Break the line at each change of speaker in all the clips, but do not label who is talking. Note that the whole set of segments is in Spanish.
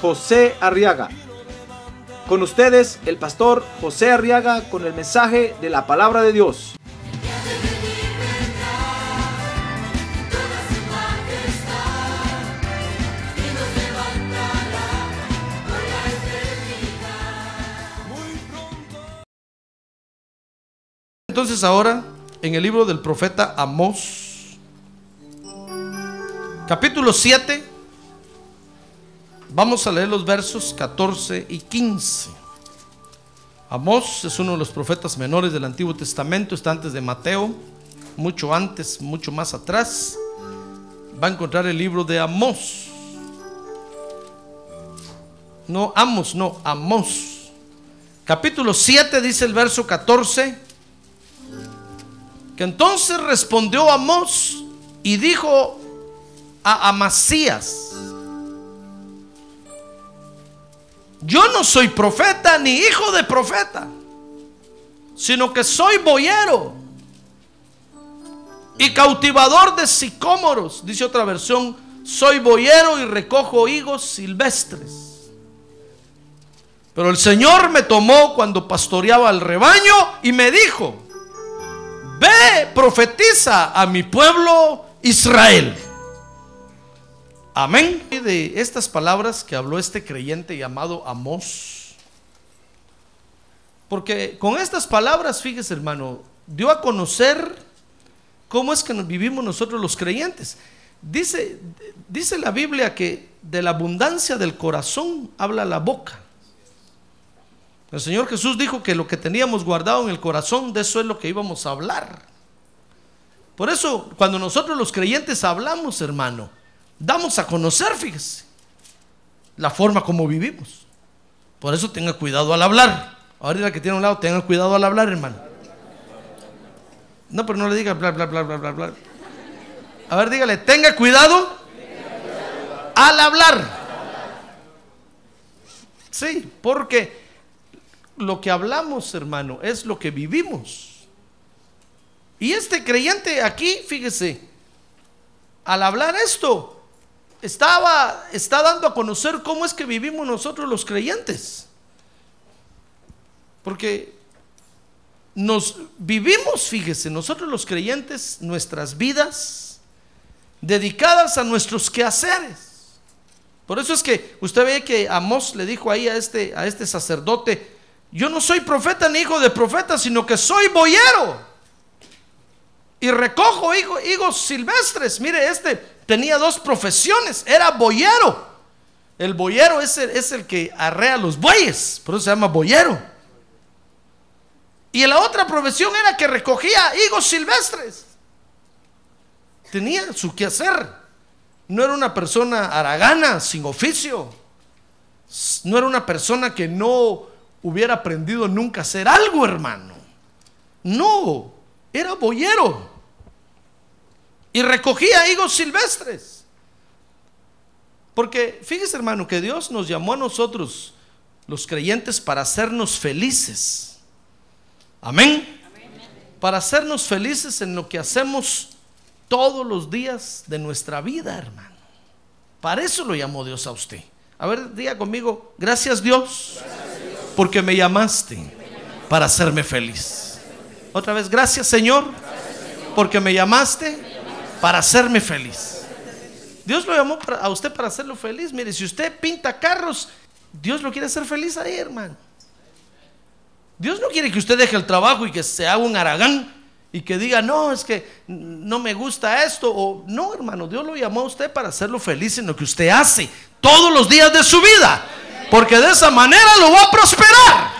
José Arriaga. Con ustedes, el pastor José Arriaga con el mensaje de la palabra de Dios.
Entonces ahora en el libro del profeta Amós, capítulo 7, vamos a leer los versos 14 y 15. Amós es uno de los profetas menores del Antiguo Testamento, está antes de Mateo, mucho antes, mucho más atrás. Va a encontrar el libro de Amós. No, Amos, no, Amós. Capítulo 7 dice el verso 14 que entonces respondió Amós y dijo a Amasías, yo no soy profeta ni hijo de profeta, sino que soy boyero y cautivador de sicómoros, dice otra versión, soy boyero y recojo higos silvestres. Pero el Señor me tomó cuando pastoreaba el rebaño y me dijo, ve, profetiza a mi pueblo Israel. Amén. De estas palabras que habló este creyente llamado Amós. Porque con estas palabras, fíjese hermano, dio a conocer cómo es que nos vivimos nosotros los creyentes. Dice, dice la Biblia que de la abundancia del corazón habla la boca. El Señor Jesús dijo que lo que teníamos guardado en el corazón, de eso es lo que íbamos a hablar. Por eso, cuando nosotros los creyentes hablamos, hermano, damos a conocer, fíjese, la forma como vivimos. Por eso tenga cuidado al hablar. Ahora que tiene a un lado, tenga cuidado al hablar, hermano. No, pero no le diga bla, bla, bla, bla, bla, bla. A ver, dígale, tenga cuidado al hablar. Sí, porque lo que hablamos, hermano, es lo que vivimos. Y este creyente aquí, fíjese, al hablar esto, estaba, está dando a conocer cómo es que vivimos nosotros los creyentes. Porque nos vivimos, fíjese, nosotros los creyentes, nuestras vidas dedicadas a nuestros quehaceres. Por eso es que usted ve que Amós le dijo ahí a este, a este sacerdote, yo no soy profeta ni hijo de profeta, sino que soy boyero. Y recojo higos silvestres. Mire, este tenía dos profesiones. Era boyero. El boyero es el, que arrea los bueyes. Por eso se llama boyero. Y la otra profesión era que recogía higos silvestres. Tenía su quehacer. No era una persona aragana, sin oficio. No era una persona que no hubiera aprendido nunca a hacer algo, hermano. No, era boyero. Y recogía higos silvestres. Porque fíjese, hermano, que Dios nos llamó a nosotros, los creyentes, para hacernos felices. Amén. Para hacernos felices en lo que hacemos todos los días de nuestra vida, hermano. Para eso lo llamó Dios a usted. A ver, diga conmigo, gracias Dios, porque me llamaste para hacerme feliz. Otra vez, gracias Señor, porque me llamaste para hacerme feliz. Dios lo llamó a usted para hacerlo feliz. Mire, si usted pinta carros, Dios lo quiere hacer feliz ahí, hermano. Dios no quiere que usted deje el trabajo y que se haga un aragán y que diga, no, es que no me gusta esto. O no, hermano, Dios lo llamó a usted para hacerlo feliz en lo que usted hace todos los días de su vida. Porque de esa manera lo va a prosperar.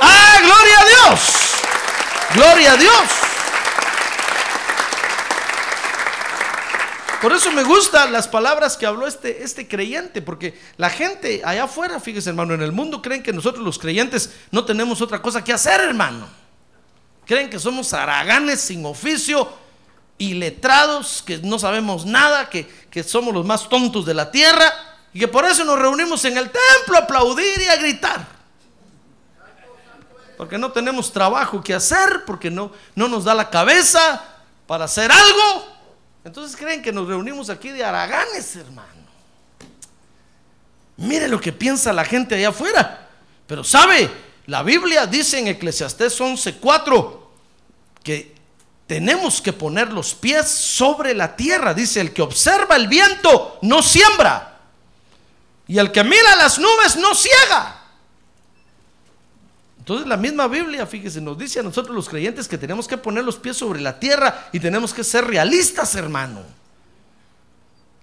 ¡Ah, gloria a Dios! ¡Gloria a Dios! Por eso me gustan las palabras que habló este, este creyente, porque la gente allá afuera, fíjese hermano, en el mundo creen que nosotros los creyentes no tenemos otra cosa que hacer, hermano. Creen que somos haraganes sin oficio y letrados, que no sabemos nada, que, que somos los más tontos de la tierra y que por eso nos reunimos en el templo a aplaudir y a gritar. Porque no tenemos trabajo que hacer, porque no, no nos da la cabeza para hacer algo. Entonces creen que nos reunimos aquí de haraganes, hermano. Mire lo que piensa la gente allá afuera. Pero sabe, la Biblia dice en Eclesiastés 11:4 que tenemos que poner los pies sobre la tierra. Dice, el que observa el viento no siembra. Y el que mira las nubes no ciega. Entonces la misma Biblia, fíjese, nos dice a nosotros los creyentes que tenemos que poner los pies sobre la tierra y tenemos que ser realistas, hermano.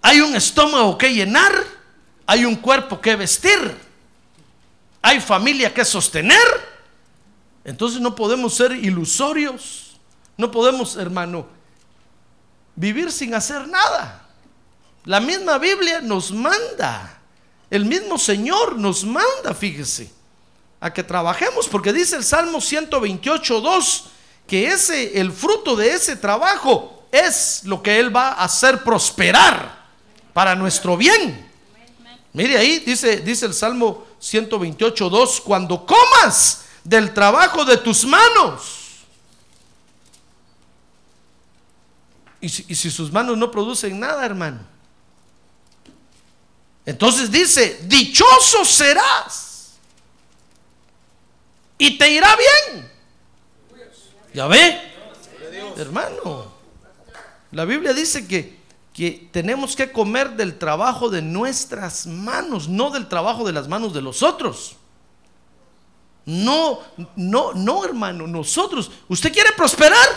Hay un estómago que llenar, hay un cuerpo que vestir, hay familia que sostener. Entonces no podemos ser ilusorios, no podemos, hermano, vivir sin hacer nada. La misma Biblia nos manda, el mismo Señor nos manda, fíjese a que trabajemos, porque dice el Salmo 128, 2, que ese, el fruto de ese trabajo es lo que Él va a hacer prosperar para nuestro bien. Mire ahí, dice, dice el Salmo 128, 2, cuando comas del trabajo de tus manos. Y si, y si sus manos no producen nada, hermano. Entonces dice, dichoso serás y te irá bien. ¿Ya ve? Hermano, la Biblia dice que, que tenemos que comer del trabajo de nuestras manos, no del trabajo de las manos de los otros. No, no, no, hermano, nosotros. ¿Usted quiere prosperar?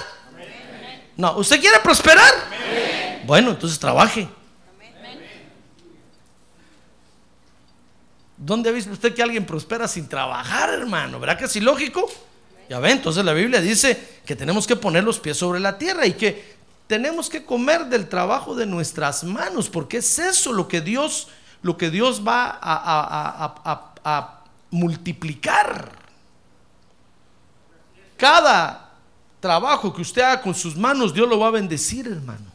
No, ¿usted quiere prosperar? Bueno, entonces trabaje. ¿Dónde ha visto usted que alguien prospera sin trabajar, hermano? ¿Verdad que es ilógico? Ya ve, entonces la Biblia dice que tenemos que poner los pies sobre la tierra y que tenemos que comer del trabajo de nuestras manos, porque es eso lo que Dios, lo que Dios va a, a multiplicar. Cada trabajo que usted haga con sus manos, Dios lo va a bendecir, hermano.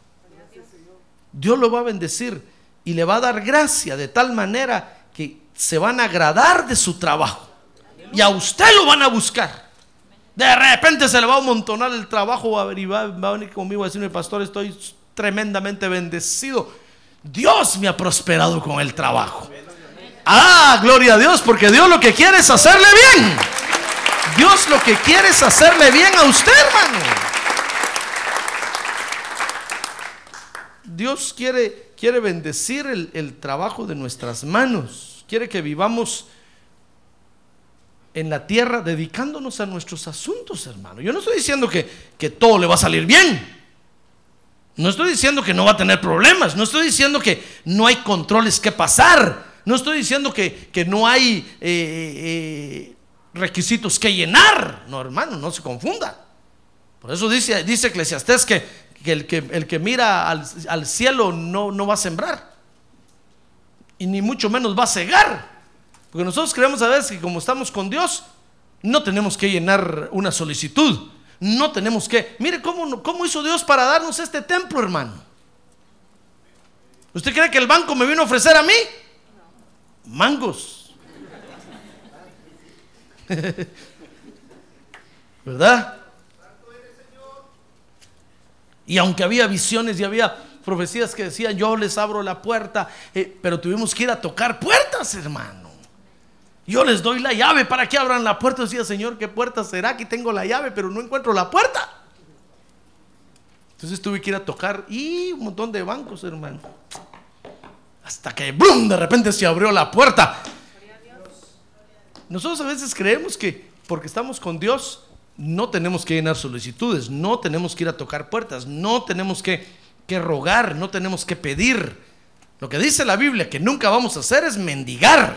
Dios lo va a bendecir y le va a dar gracia de tal manera se van a agradar de su trabajo. Y a usted lo van a buscar. De repente se le va a amontonar el trabajo va a, va a venir conmigo a decirme, pastor, estoy tremendamente bendecido. Dios me ha prosperado con el trabajo. Ah, gloria a Dios, porque Dios lo que quiere es hacerle bien. Dios lo que quiere es hacerle bien a usted, hermano. Dios quiere, quiere bendecir el, el trabajo de nuestras manos quiere que vivamos en la tierra dedicándonos a nuestros asuntos, hermano. Yo no estoy diciendo que, que, todo le va a salir bien. No estoy diciendo que no va a tener problemas. No estoy diciendo que no hay controles que pasar. No estoy diciendo que, que no hay eh, eh, requisitos que llenar. No, hermano, no se confunda. Por eso dice, dice Eclesiastés que, que, el, que el que mira al, al cielo no, no va a sembrar y ni mucho menos va a cegar. Porque nosotros creemos a veces que como estamos con Dios, no tenemos que llenar una solicitud. No tenemos que... Mire cómo, cómo hizo Dios para darnos este templo, hermano. ¿Usted cree que el banco me vino a ofrecer a mí? Mangos. ¿Verdad? Y aunque había visiones y había profecías que decían, yo les abro la puerta, eh, pero tuvimos que ir a tocar puertas, hermano. Yo les doy la llave para que abran la puerta. Decía, Señor, ¿qué puerta será? Aquí tengo la llave, pero no encuentro la puerta. Entonces tuve que ir a tocar y un montón de bancos, hermano. Hasta que, ¡blum! De repente se abrió la puerta. Nosotros a veces creemos que porque estamos con Dios, no tenemos que llenar solicitudes, no tenemos que ir a tocar puertas, no tenemos que que rogar, no tenemos que pedir. Lo que dice la Biblia que nunca vamos a hacer es mendigar,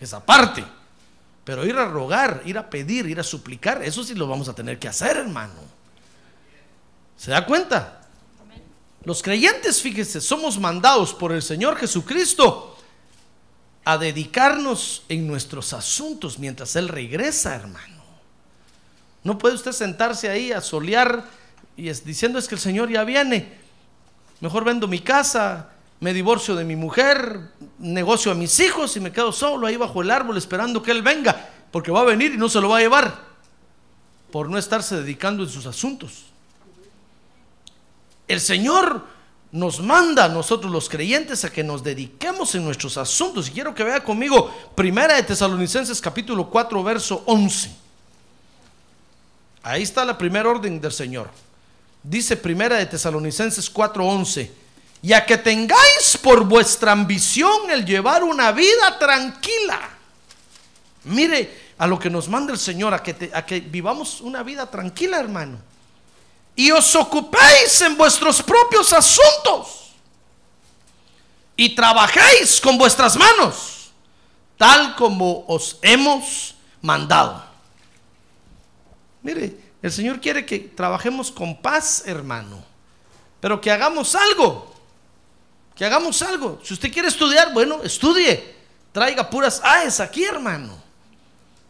esa parte. Pero ir a rogar, ir a pedir, ir a suplicar, eso sí lo vamos a tener que hacer, hermano. ¿Se da cuenta? Los creyentes, fíjese, somos mandados por el Señor Jesucristo a dedicarnos en nuestros asuntos mientras Él regresa, hermano. No puede usted sentarse ahí a solear y es, diciendo es que el Señor ya viene. Mejor vendo mi casa, me divorcio de mi mujer, negocio a mis hijos y me quedo solo ahí bajo el árbol esperando que Él venga, porque va a venir y no se lo va a llevar por no estarse dedicando en sus asuntos. El Señor nos manda a nosotros los creyentes a que nos dediquemos en nuestros asuntos. Y quiero que vea conmigo Primera de Tesalonicenses capítulo 4 verso 11. Ahí está la primera orden del Señor. Dice Primera de Tesalonicenses 4:11, y a que tengáis por vuestra ambición el llevar una vida tranquila. Mire a lo que nos manda el Señor, a que, a que vivamos una vida tranquila, hermano y os ocupéis en vuestros propios asuntos y trabajéis con vuestras manos, tal como os hemos mandado. Mire, el Señor quiere que trabajemos con paz, hermano, pero que hagamos algo, que hagamos algo. Si usted quiere estudiar, bueno, estudie, traiga puras AES aquí, hermano.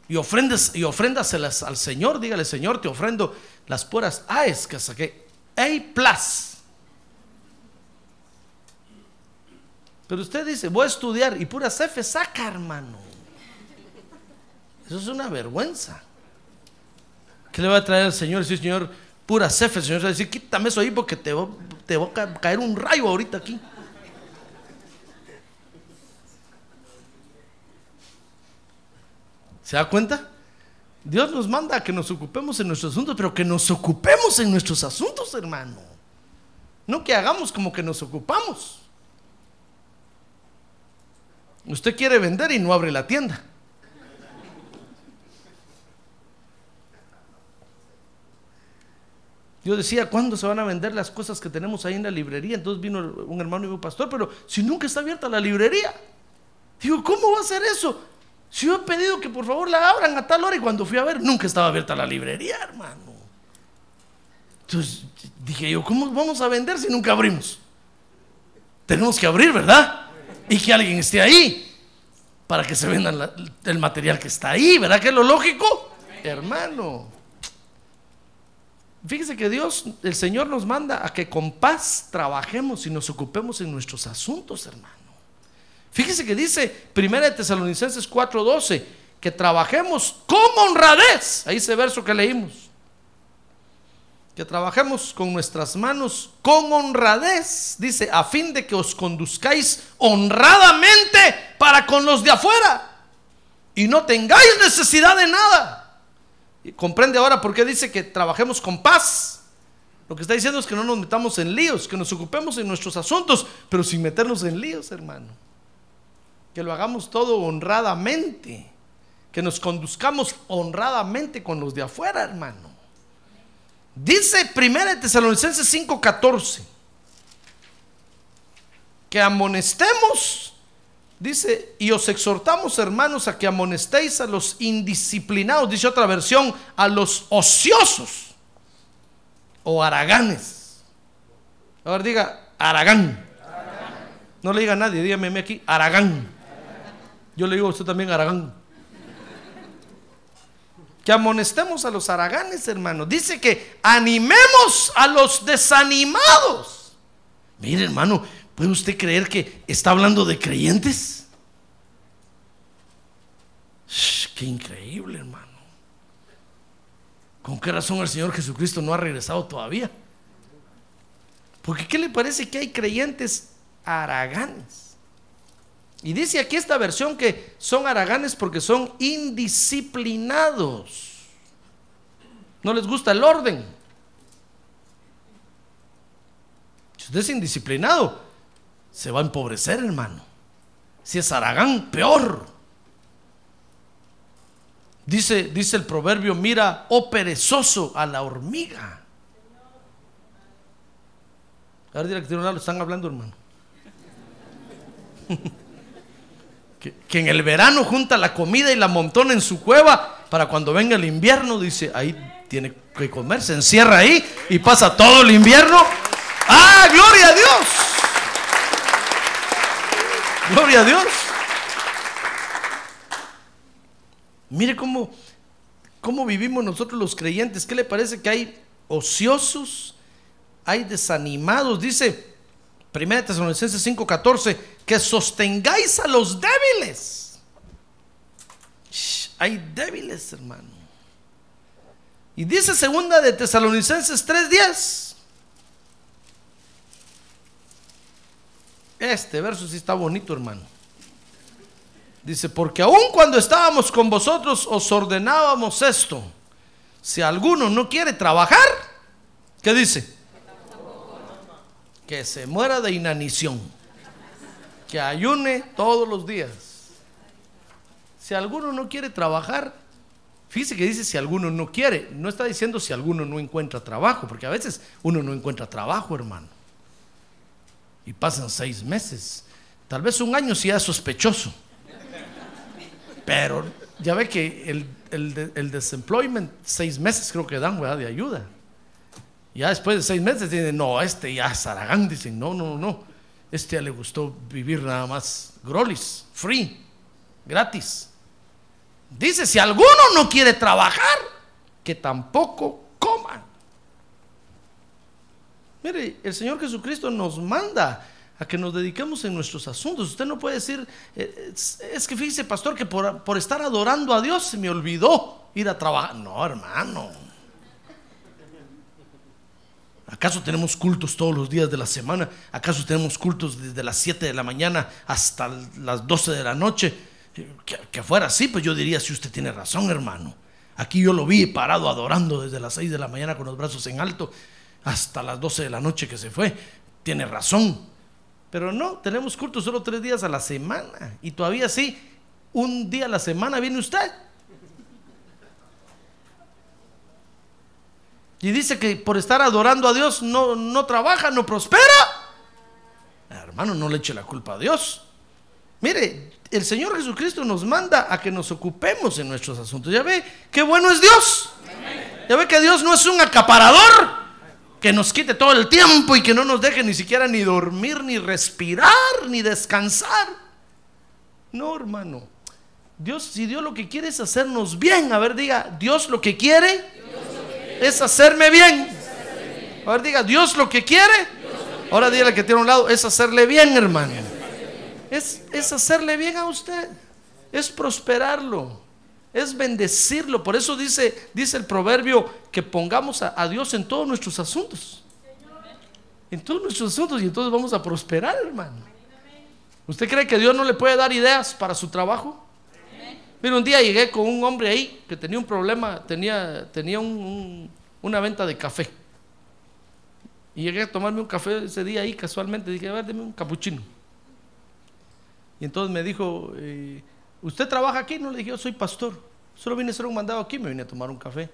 Y, ofrendas, y ofréndaselas al Señor, dígale, Señor, te ofrendo las puras AES que saqué. A plus. Pero usted dice, voy a estudiar y puras F saca, hermano. Eso es una vergüenza. ¿Qué le va a traer al Señor? Si Señor, puras F, el Señor va a decir, quítame eso ahí porque te va, te va a caer un rayo ahorita aquí. ¿Se da cuenta? Dios nos manda a que nos ocupemos en nuestros asuntos, pero que nos ocupemos en nuestros asuntos, hermano. No que hagamos como que nos ocupamos. Usted quiere vender y no abre la tienda. Yo decía, ¿cuándo se van a vender las cosas que tenemos ahí en la librería? Entonces vino un hermano y dijo, pastor, pero si nunca está abierta la librería. Digo, ¿cómo va a ser eso? Si yo he pedido que por favor la abran a tal hora y cuando fui a ver nunca estaba abierta la librería, hermano. Entonces dije yo, ¿cómo vamos a vender si nunca abrimos? Tenemos que abrir, ¿verdad? Y que alguien esté ahí para que se venda el material que está ahí, ¿verdad? Que es lo lógico, hermano. Fíjese que Dios, el Señor nos manda a que con paz trabajemos y nos ocupemos en nuestros asuntos, hermano. Fíjese que dice 1 Tesalonicenses 4:12 que trabajemos con honradez. Ahí ese verso que leímos. Que trabajemos con nuestras manos con honradez, dice, a fin de que os conduzcáis honradamente para con los de afuera y no tengáis necesidad de nada. Comprende ahora por qué dice que trabajemos con paz. Lo que está diciendo es que no nos metamos en líos, que nos ocupemos en nuestros asuntos, pero sin meternos en líos, hermano que lo hagamos todo honradamente, que nos conduzcamos honradamente con los de afuera, hermano. Dice 1 Tesalonicenses 5:14 que amonestemos, dice, y os exhortamos, hermanos, a que amonestéis a los indisciplinados, dice otra versión, a los ociosos o araganes. Ahora diga, aragán. No le diga a nadie, dígame aquí, aragán. Yo le digo a usted también Aragán. Que amonestemos a los araganes, hermano. Dice que animemos a los desanimados. Mire, hermano, ¿puede usted creer que está hablando de creyentes? qué increíble, hermano. ¿Con qué razón el Señor Jesucristo no ha regresado todavía? Porque ¿qué le parece que hay creyentes araganes? Y dice aquí esta versión que son araganes porque son indisciplinados. No les gusta el orden. Usted es indisciplinado, se va a empobrecer, hermano. Si es aragán, peor. Dice, dice el proverbio, mira, oh perezoso a la hormiga. A ver, que lo están hablando, hermano. que, en el verano junta la comida y la montona en su cueva para cuando venga el invierno, dice, ahí tiene que comer, se encierra ahí y pasa todo el invierno. Ah, gloria a Dios. Gloria a Dios. Mire cómo, cómo vivimos nosotros los creyentes. ¿Qué le parece que hay ociosos? Hay desanimados. Dice 1 Tesalonicenses 5:14 que sostengáis a los débiles. Hay débiles, hermano. Y dice segunda de Tesalonicenses 3:10. Este verso sí está bonito, hermano. Dice, porque aun cuando estábamos con vosotros os ordenábamos esto. Si alguno no quiere trabajar, ¿qué dice? Que se muera de inanición. Que ayune todos los días. Si alguno no quiere trabajar, fíjese que dice si alguno no quiere. No está diciendo si alguno no encuentra trabajo, porque a veces uno no encuentra trabajo, hermano. Y pasan seis meses. Tal vez un año si es sospechoso. Pero ya ve que el, el, de- el desemployment, seis meses creo que dan ¿verdad? de ayuda. Ya después de seis meses dicen, no, este ya Saragán, dicen, no, no, no. Este ya le gustó vivir nada más grolis, free, gratis. Dice, si alguno no quiere trabajar, que tampoco coma. Mire, el Señor Jesucristo nos manda a que nos dediquemos en nuestros asuntos. Usted no puede decir, eh, es, que fíjese, pastor, que por, por estar adorando a Dios se me olvidó ir a trabajar. No, hermano. ¿Acaso tenemos cultos todos los días de la semana? ¿Acaso tenemos cultos desde las 7 de la mañana hasta las 12 de la noche? Que, que fuera así, pues yo diría, si usted tiene razón, hermano. Aquí yo lo vi parado adorando desde las 6 de la mañana con los brazos en alto hasta las 12 de la noche que se fue. Tiene razón. Pero no, tenemos cultos solo tres días a la semana. Y todavía sí, un día a la semana viene usted. Y dice que por estar adorando a Dios no, no trabaja, no prospera. Hermano, no le eche la culpa a Dios. Mire, el Señor Jesucristo nos manda a que nos ocupemos en nuestros asuntos. Ya ve, qué bueno es Dios. Ya ve que Dios no es un acaparador que nos quite todo el tiempo y que no nos deje ni siquiera ni dormir, ni respirar, ni descansar. No, hermano. Dios, si Dios lo que quiere es hacernos bien, a ver, diga, Dios lo que quiere, es hacerme bien. A ver, diga, Dios lo que quiere, ahora dígale que tiene a un lado, es hacerle bien, hermano. Es, es hacerle bien a usted, es prosperarlo, es bendecirlo. Por eso dice, dice el proverbio que pongamos a, Dios en todos nuestros asuntos. En todos nuestros asuntos y entonces vamos a prosperar, hermano. ¿Usted cree que Dios no le puede dar ideas para su trabajo? Mira, un día llegué con un hombre ahí que tenía un problema, tenía, tenía un- un- una venta de café. Y llegué a tomarme un café ese día ahí casualmente. Dije, a ver, deme un capuchino. Y entonces me dijo, eh, ¿usted trabaja aquí? No le dije, yo soy pastor. Solo vine a hacer un mandado aquí, me vine a tomar un café.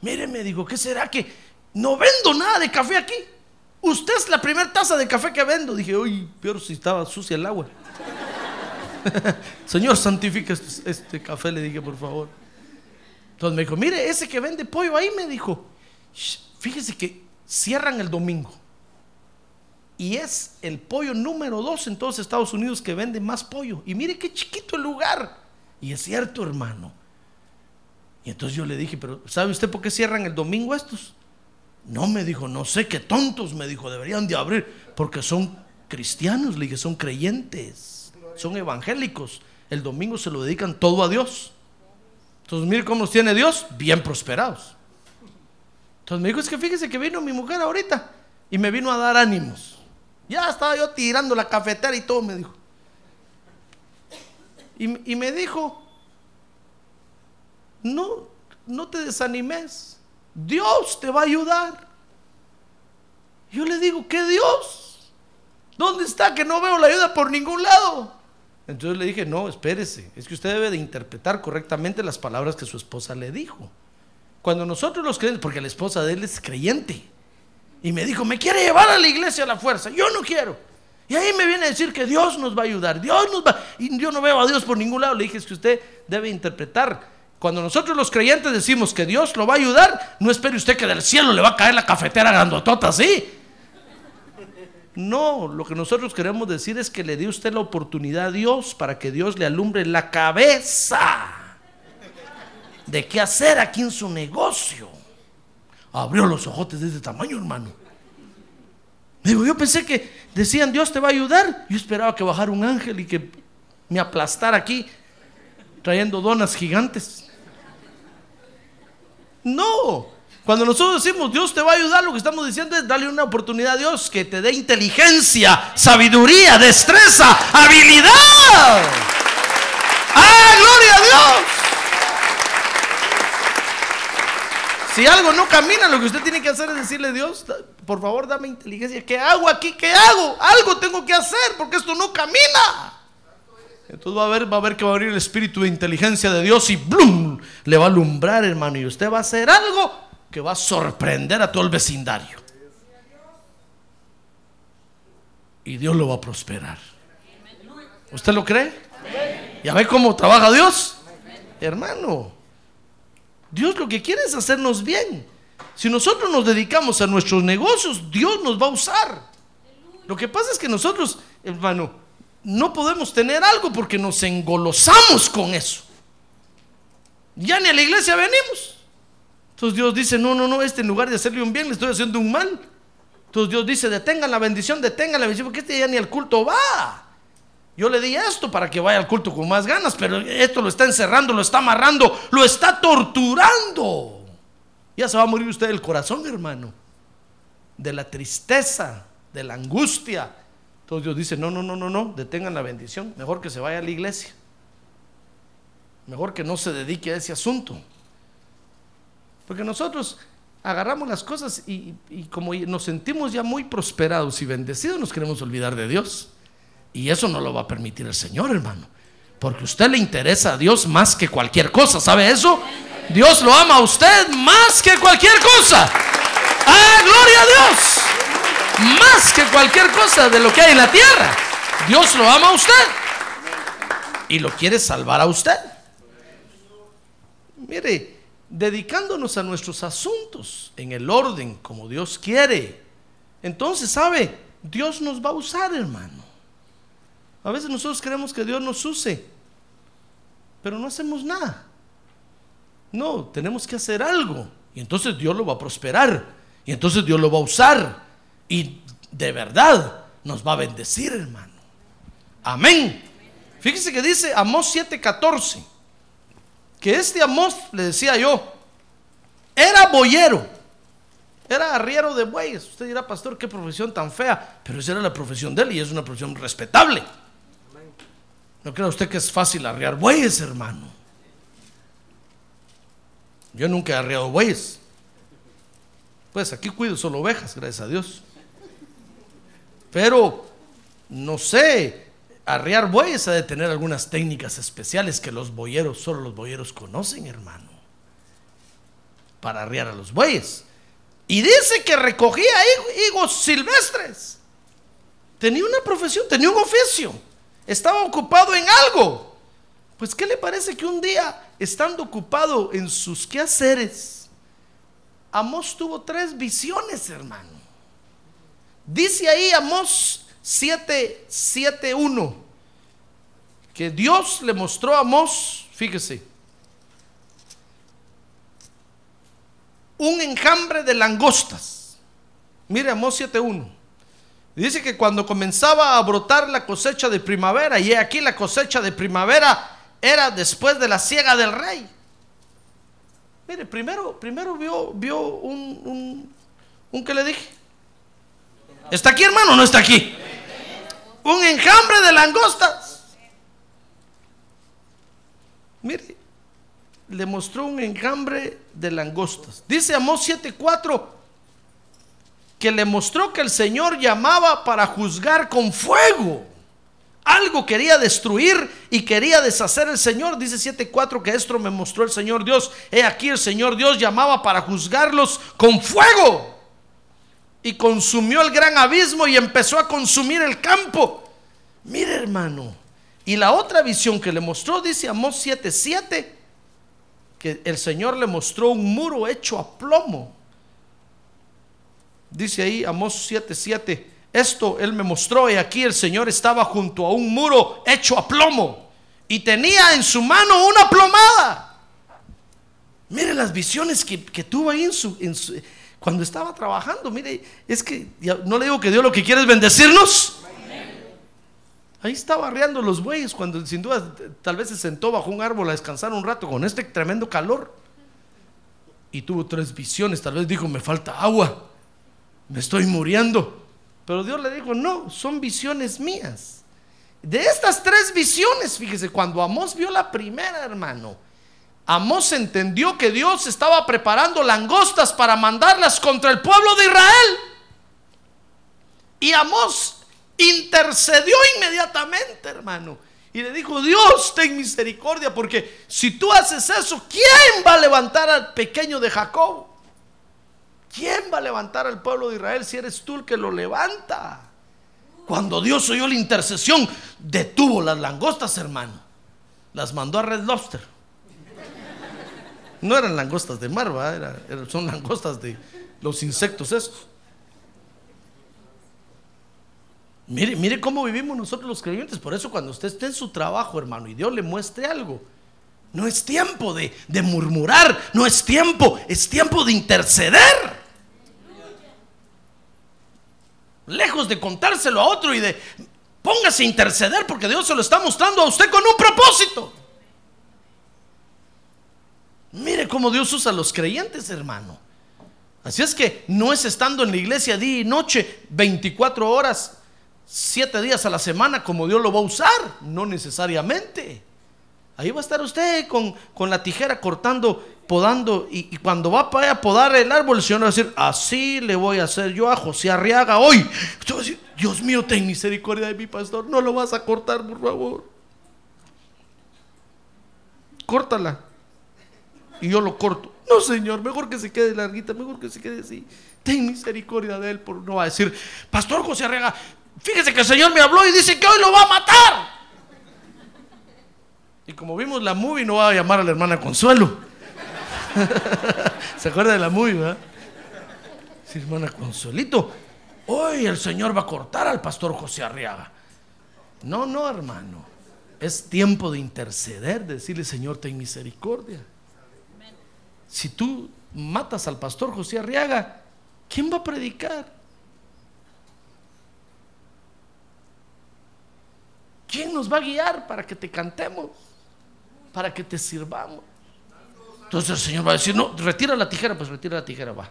Mire, me dijo, ¿qué será que no vendo nada de café aquí? Usted es la primera taza de café que vendo. Dije, uy, peor si estaba sucia el agua. Señor, santifica este, este café, le dije, por favor. Entonces me dijo, mire, ese que vende pollo ahí, me dijo, "Shh, fíjese que cierran el domingo. Y es el pollo número dos en todos Estados Unidos que vende más pollo. Y mire qué chiquito el lugar. Y es cierto, hermano. Y entonces yo le dije, pero ¿sabe usted por qué cierran el domingo estos? No, me dijo, no sé qué tontos, me dijo, deberían de abrir, porque son cristianos, le dije, son creyentes, son evangélicos. El domingo se lo dedican todo a Dios. Entonces, mire cómo nos tiene Dios, bien prosperados. Entonces me dijo, es que fíjese que vino mi mujer ahorita y me vino a dar ánimos. Ya estaba yo tirando la cafetera y todo, me dijo. Y, y me dijo, no, no te desanimes. Dios te va a ayudar. Yo le digo, ¿qué Dios? ¿Dónde está que no veo la ayuda por ningún lado? Entonces le dije, no, espérese, es que usted debe de interpretar correctamente las palabras que su esposa le dijo. Cuando nosotros los creyentes, porque la esposa de él es creyente, y me dijo, me quiere llevar a la iglesia a la fuerza, yo no quiero. Y ahí me viene a decir que Dios nos va a ayudar, Dios nos va, y yo no veo a Dios por ningún lado. Le dije, es que usted debe interpretar. Cuando nosotros los creyentes decimos que Dios lo va a ayudar, no espere usted que del cielo le va a caer la cafetera grandotota así. No, lo que nosotros queremos decir es que le dio usted la oportunidad a Dios para que Dios le alumbre la cabeza de qué hacer aquí en su negocio. Abrió los ojotes de este tamaño, hermano. Digo, yo pensé que decían Dios te va a ayudar. Yo esperaba que bajara un ángel y que me aplastara aquí trayendo donas gigantes. No, cuando nosotros decimos Dios te va a ayudar, lo que estamos diciendo es darle una oportunidad a Dios que te dé inteligencia, sabiduría, destreza, habilidad. ¡Ah, gloria a Dios! Si algo no camina, lo que usted tiene que hacer es decirle a Dios, por favor dame inteligencia. ¿Qué hago aquí? ¿Qué hago? Algo tengo que hacer porque esto no camina. Entonces va a ver, va a ver que va a abrir el espíritu de inteligencia de Dios y ¡blum! le va a alumbrar, hermano. Y usted va a hacer algo que va a sorprender a todo el vecindario. Y Dios lo va a prosperar. ¿Usted lo cree? ¿Ya ve cómo trabaja Dios? Hermano, Dios lo que quiere es hacernos bien. Si nosotros nos dedicamos a nuestros negocios, Dios nos va a usar. Lo que pasa es que nosotros, hermano, no podemos tener algo porque nos engolosamos con eso. Ya ni a la iglesia venimos. Entonces Dios dice, no, no, no, este en lugar de hacerle un bien, le estoy haciendo un mal. Entonces Dios dice, detengan la bendición, detengan la bendición, porque este ya ni al culto va. Yo le di esto para que vaya al culto con más ganas, pero esto lo está encerrando, lo está amarrando, lo está torturando. Ya se va a morir usted del corazón, hermano. De la tristeza, de la angustia, entonces Dios dice, no, no, no, no, no, detengan la bendición. Mejor que se vaya a la iglesia. Mejor que no se dedique a ese asunto. Porque nosotros agarramos las cosas y, como nos sentimos ya muy prosperados y bendecidos, nos queremos olvidar de Dios. Y eso no lo va a permitir el Señor, hermano. Porque usted le interesa a Dios más que cualquier cosa. ¿Sabe eso? Dios lo ama a usted más que cualquier cosa. ¡Ah, gloria a Dios! más que cualquier cosa de lo que hay en la tierra. Dios lo ama a usted y lo quiere salvar a usted. Mire, dedicándonos a nuestros asuntos en el orden como Dios quiere, entonces, ¿sabe? Dios nos va a usar, hermano. A veces nosotros queremos que Dios nos use, pero no hacemos nada. No, tenemos que hacer algo. Y entonces Dios lo va a prosperar. Y entonces Dios lo va a usar y de verdad nos va a bendecir, hermano. Amén. Fíjese que dice Amós 7:14, que este Amós, le decía yo, era boyero, era arriero de bueyes. Usted dirá, pastor, qué profesión tan fea, pero esa era la profesión de él y es una profesión respetable. No crea usted que es fácil arriar bueyes, hermano. Yo nunca he arriado bueyes. Pues aquí cuido solo ovejas, gracias a Dios. Pero, no sé, arriar bueyes ha de tener algunas técnicas especiales que los boyeros, solo los boyeros conocen, hermano. Para arriar a los bueyes. Y dice que recogía higos silvestres. Tenía una profesión, tenía un oficio. Estaba ocupado en algo. Pues, ¿qué le parece que un día, estando ocupado en sus quehaceres, Amos tuvo tres visiones, hermano? Dice ahí Amós 7, 7, 1, que Dios le mostró a Amós, fíjese, un enjambre de langostas. Mire Amós 7.1. Dice que cuando comenzaba a brotar la cosecha de primavera, y aquí la cosecha de primavera era después de la siega del rey. Mire, primero, primero vio, vio un, un, un que le dije, ¿Está aquí, hermano? ¿No está aquí? Un enjambre de langostas. Mire, le mostró un enjambre de langostas. Dice Amós 7:4 que le mostró que el Señor llamaba para juzgar con fuego. Algo quería destruir y quería deshacer el Señor. Dice 7:4 que esto me mostró el Señor Dios. He aquí el Señor Dios llamaba para juzgarlos con fuego y consumió el gran abismo y empezó a consumir el campo. Mire hermano, y la otra visión que le mostró, dice Amós 7:7, que el Señor le mostró un muro hecho a plomo. Dice ahí Amós 7:7, esto él me mostró y aquí el Señor estaba junto a un muro hecho a plomo y tenía en su mano una plomada. Mire las visiones que, que tuvo ahí en su, cuando estaba trabajando. Mire, es que no le digo que Dios lo que quiere es bendecirnos. Ahí estaba arreando los bueyes cuando sin duda tal vez se sentó bajo un árbol a descansar un rato con este tremendo calor. Y tuvo tres visiones, tal vez dijo, me falta agua, me estoy muriendo. Pero Dios le dijo, no, son visiones mías. De estas tres visiones, fíjese, cuando Amós vio la primera, hermano, Amós entendió que Dios estaba preparando langostas para mandarlas contra el pueblo de Israel. Y Amós intercedió inmediatamente, hermano. Y le dijo, Dios, ten misericordia, porque si tú haces eso, ¿quién va a levantar al pequeño de Jacob? ¿Quién va a levantar al pueblo de Israel si eres tú el que lo levanta? Cuando Dios oyó la intercesión, detuvo las langostas, hermano. Las mandó a Red Lobster. No eran langostas de mar. Era- son langostas de los insectos esos. Mire, mire cómo vivimos nosotros los creyentes. Por eso cuando usted esté en su trabajo, hermano, y Dios le muestre algo, no es tiempo de, de murmurar, no es tiempo, es tiempo de interceder. Lejos de contárselo a otro y de póngase a interceder porque Dios se lo está mostrando a usted con un propósito. Mire cómo Dios usa a los creyentes, hermano. Así es que no es estando en la iglesia día y noche, 24 horas, 7 días a la semana como Dios lo va a usar. No necesariamente. Ahí va a estar usted con, con la tijera cortando, podando. Y, cuando va para a podar el árbol, el Señor va a decir: Así le voy a hacer yo a José Arriaga hoy. Usted va a decir: Dios mío, ten misericordia de mi pastor. No lo vas a cortar, por favor. Córtala. Y yo lo corto. No, Señor, mejor que se quede larguita, mejor que se quede así. Ten misericordia de él, por no va a decir, Pastor José Arriaga, fíjese que el Señor me habló y dice que hoy lo va a matar. Y como vimos la movie, no va a llamar a la hermana Consuelo. ¿Se acuerda de la movie, verdad? Sí, hermana Consuelito, hoy el Señor va a cortar al pastor José Arriaga. No, no, hermano. Es tiempo de interceder, de decirle, Señor, ten misericordia. Si tú matas al pastor José Arriaga, ¿quién va a predicar? ¿Quién nos va a guiar para que te cantemos? Para que te sirvamos. Entonces el Señor va a decir, no, retira la tijera, pues retira la tijera, va.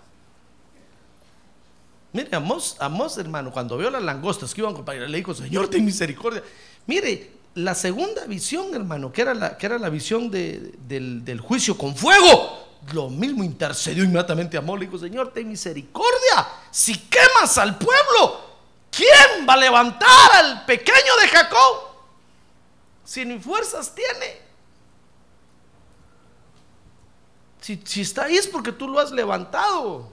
Mire, Amos, Amos, hermano, cuando vio las langostas que iban con le dijo, Señor, ten misericordia. Mire, la segunda visión, hermano, que era la, que era la visión de- del, del juicio con fuego, lo mismo intercedió inmediatamente a Amós, le dijo, Señor, ten misericordia. Si quemas al pueblo, ¿quién va a levantar al pequeño de Jacob? Si ni fuerzas tiene. Si, está ahí es porque tú lo has levantado.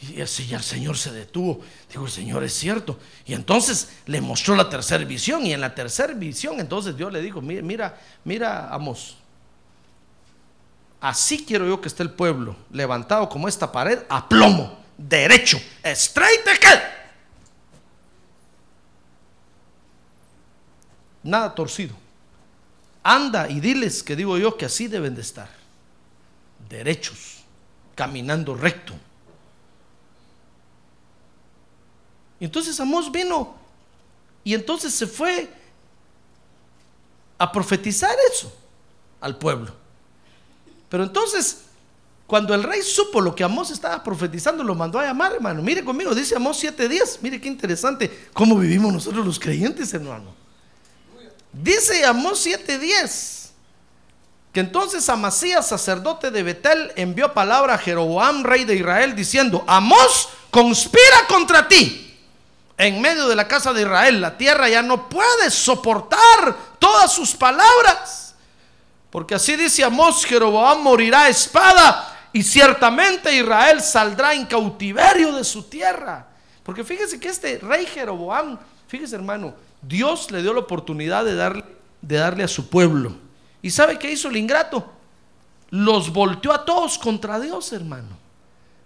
Y así ya el Señor se detuvo. Digo, el Señor es cierto. Y entonces le mostró la tercera visión. Y en la tercera visión, entonces Dios le dijo: Mira, mira, mira, Amos. Así quiero yo que esté el pueblo, levantado como esta pared, a plomo, derecho, straight ahead. Nada torcido. Anda y diles que digo yo que así deben de estar. Derechos, caminando recto. Y entonces Amós vino y entonces se fue a profetizar eso al pueblo. Pero entonces, cuando el rey supo lo que Amós estaba profetizando, lo mandó a llamar, hermano. Mire conmigo, dice Amós siete días. Mire qué interesante cómo vivimos nosotros los creyentes, hermano. Dice Amós 7:10 que entonces Amasías, sacerdote de Betel, envió palabra a Jeroboam, rey de Israel, diciendo: Amós conspira contra ti en medio de la casa de Israel. La tierra ya no puede soportar todas sus palabras. Porque así dice Amós: Jeroboam morirá a espada y ciertamente Israel saldrá en cautiverio de su tierra. Porque fíjese que este rey Jeroboam, fíjese hermano, Dios le dio la oportunidad de darle, de darle a su pueblo. ¿Y sabe qué hizo el ingrato? Los volteó a todos contra Dios, hermano.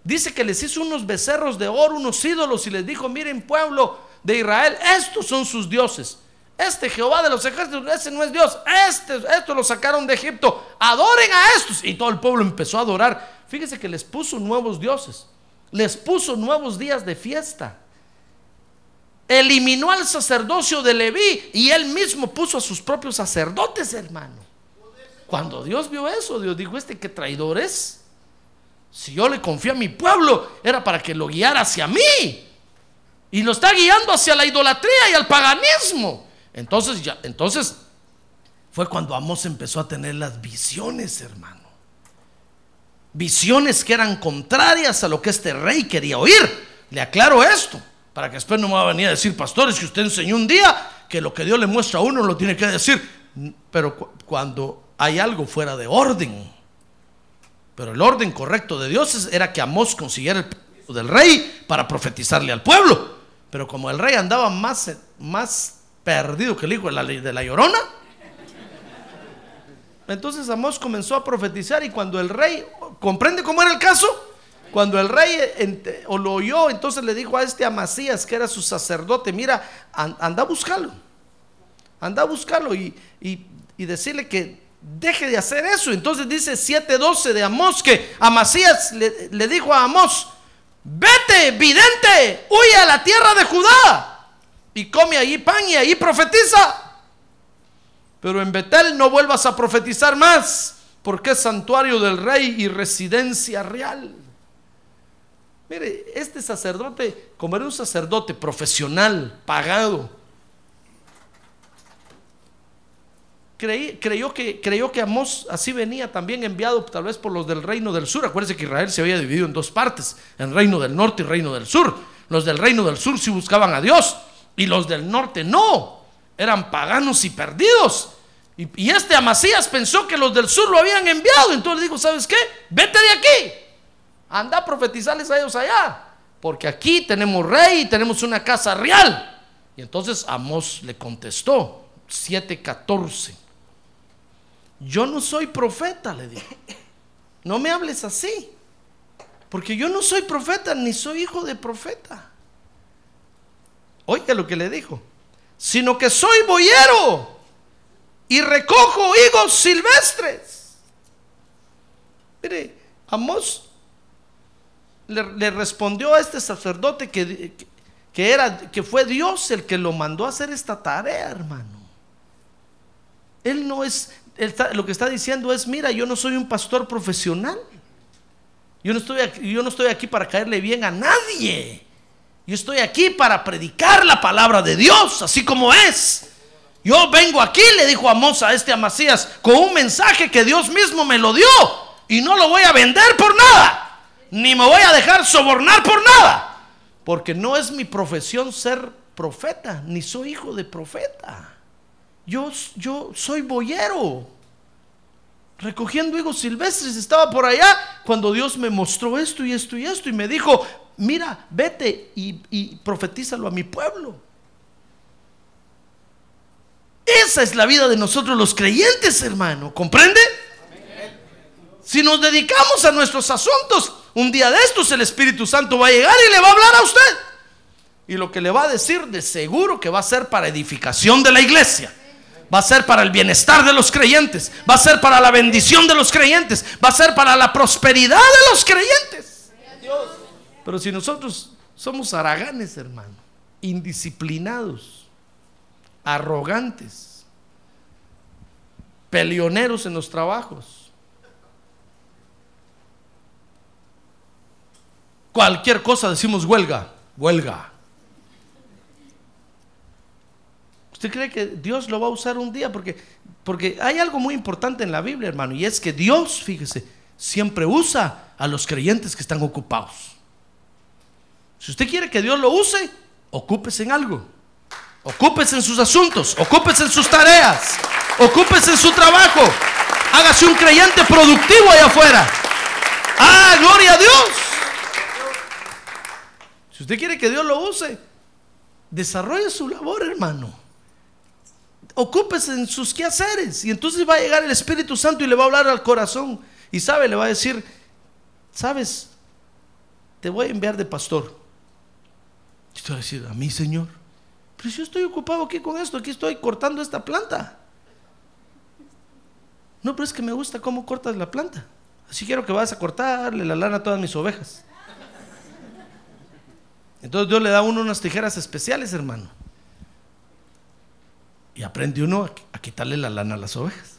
Dice que les hizo unos becerros de oro, unos ídolos, y les dijo, miren pueblo de Israel, estos son sus dioses. Este Jehová de los ejércitos, ese no es Dios. Este, esto lo sacaron de Egipto. Adoren a estos. Y todo el pueblo empezó a adorar. Fíjese que les puso nuevos dioses. Les puso nuevos días de fiesta. Eliminó al sacerdocio de Leví y él mismo puso a sus propios sacerdotes, hermano. Cuando Dios vio eso, Dios dijo, este que traidor es. Si yo le confío a mi pueblo, era para que lo guiara hacia mí. Y lo está guiando hacia la idolatría y al paganismo. Entonces, entonces fue cuando Amos empezó a tener las visiones, hermano. Visiones que eran contrarias a lo que este rey quería oír. Le aclaro esto, para que después no me va a venir a decir, pastores, que usted enseñó un día que lo que Dios le muestra a uno lo tiene que decir. Pero cuando hay algo fuera de orden, pero el orden correcto de Dios era que Amos consiguiera el permiso del rey para profetizarle al pueblo. Pero como el rey andaba más, más perdido que el hijo de la, de la llorona. Entonces Amós comenzó a profetizar y cuando el rey, ¿comprende cómo era el caso? Cuando el rey o lo oyó, entonces le dijo a este Amasías, que era su sacerdote, mira, anda a buscarlo, anda a buscarlo y, decirle que deje de hacer eso. Entonces dice 7.12 de Amós que Amasías le, le dijo a Amós, vete, vidente, huye a la tierra de Judá y come allí pan y ahí profetiza. Pero en Betel no vuelvas a profetizar más, porque es santuario del rey y residencia real. Mire, este sacerdote, como era un sacerdote profesional, pagado, creyó, que, creyó que Amós así venía también enviado tal vez por los del reino del sur. Acuérdense que Israel se había dividido en dos partes, el reino del norte y reino del sur. Los del reino del sur sí buscaban a Dios y los del norte no, eran paganos y perdidos. Y, este Amasías pensó que los del sur lo habían enviado. Entonces dijo, ¿sabes qué? Vete de aquí. Anda a profetizarles a ellos allá. Porque aquí tenemos rey y tenemos una casa real. Y entonces Amos le contestó, 7:14. Yo no soy profeta, le dijo. No me hables así. Porque yo no soy profeta ni soy hijo de profeta. Oiga lo que le dijo. Sino que soy boyero y recojo higos silvestres. Mire, Amos le, respondió a este sacerdote que, que, era, que fue Dios el que lo mandó a hacer esta tarea, hermano. Él no es, lo que está diciendo es, mira, yo no soy un pastor profesional. Yo no, estoy aquí, yo no estoy aquí para caerle bien a nadie. Yo estoy aquí para predicar la palabra de Dios, así como es. Yo vengo aquí, le dijo Amos a este Amasías, con un mensaje que Dios mismo me lo dio. Y no lo voy a vender por nada. Ni me voy a dejar sobornar por nada. Porque no es mi profesión ser profeta, ni soy hijo de profeta. Yo, soy boyero. Recogiendo higos silvestres, estaba por allá cuando Dios me mostró esto y esto y esto y me dijo, mira, vete y, profetízalo a mi pueblo. Esa es la vida de nosotros los creyentes, hermano. ¿Comprende? Si nos dedicamos a nuestros asuntos, un día de estos el Espíritu Santo va a llegar y le va a hablar a usted. Y lo que le va a decir de seguro que va a ser para edificación de la iglesia. Va a ser para el bienestar de los creyentes. Va a ser para la bendición de los creyentes. Va a ser para la prosperidad de los creyentes. Pero si nosotros somos haraganes, hermano, indisciplinados, arrogantes, peleoneros en los trabajos, cualquier cosa decimos huelga, huelga. ¿Usted cree que Dios lo va a usar un día? Porque, porque hay algo muy importante en la Biblia, hermano, y es que Dios, fíjese, siempre usa a los creyentes que están ocupados. Si usted quiere que Dios lo use, ocúpese en algo. Ocúpese en sus asuntos, ocúpese en sus tareas, ocúpese en su trabajo. Hágase un creyente productivo allá afuera. ¡Ah, gloria a Dios! Si usted quiere que Dios lo use, desarrolle su labor, hermano. Ocúpese en sus quehaceres. Y entonces va a llegar el Espíritu Santo y le va a hablar al corazón. Y sabe, le va a decir, ¿sabes? te voy a enviar de pastor. Y te voy a decir, a mí, Señor, pero yo estoy ocupado aquí con esto, aquí estoy cortando esta planta. No, pero es que me gusta cómo cortas la planta. Así quiero que vas a cortarle la lana a todas mis ovejas. Entonces Dios le da a uno unas tijeras especiales, hermano. Y aprende uno a, quitarle la lana a las ovejas.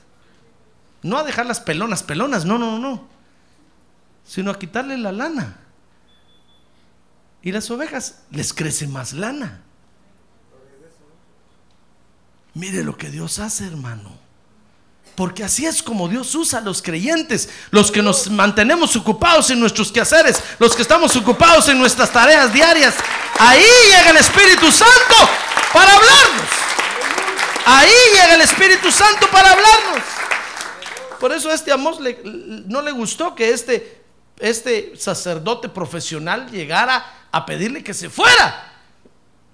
No a dejarlas pelonas, pelonas, no, no, no. Sino a quitarle la lana. Y las ovejas les crece más lana. Mire lo que Dios hace, hermano. Porque así es como Dios usa a los creyentes, los que nos mantenemos ocupados en nuestros quehaceres, los que estamos ocupados en nuestras tareas diarias. Ahí llega el Espíritu Santo para hablarnos. Ahí llega el Espíritu Santo para hablarnos. Por eso a este Amós le- no le gustó que este, este sacerdote profesional llegara a pedirle que se fuera.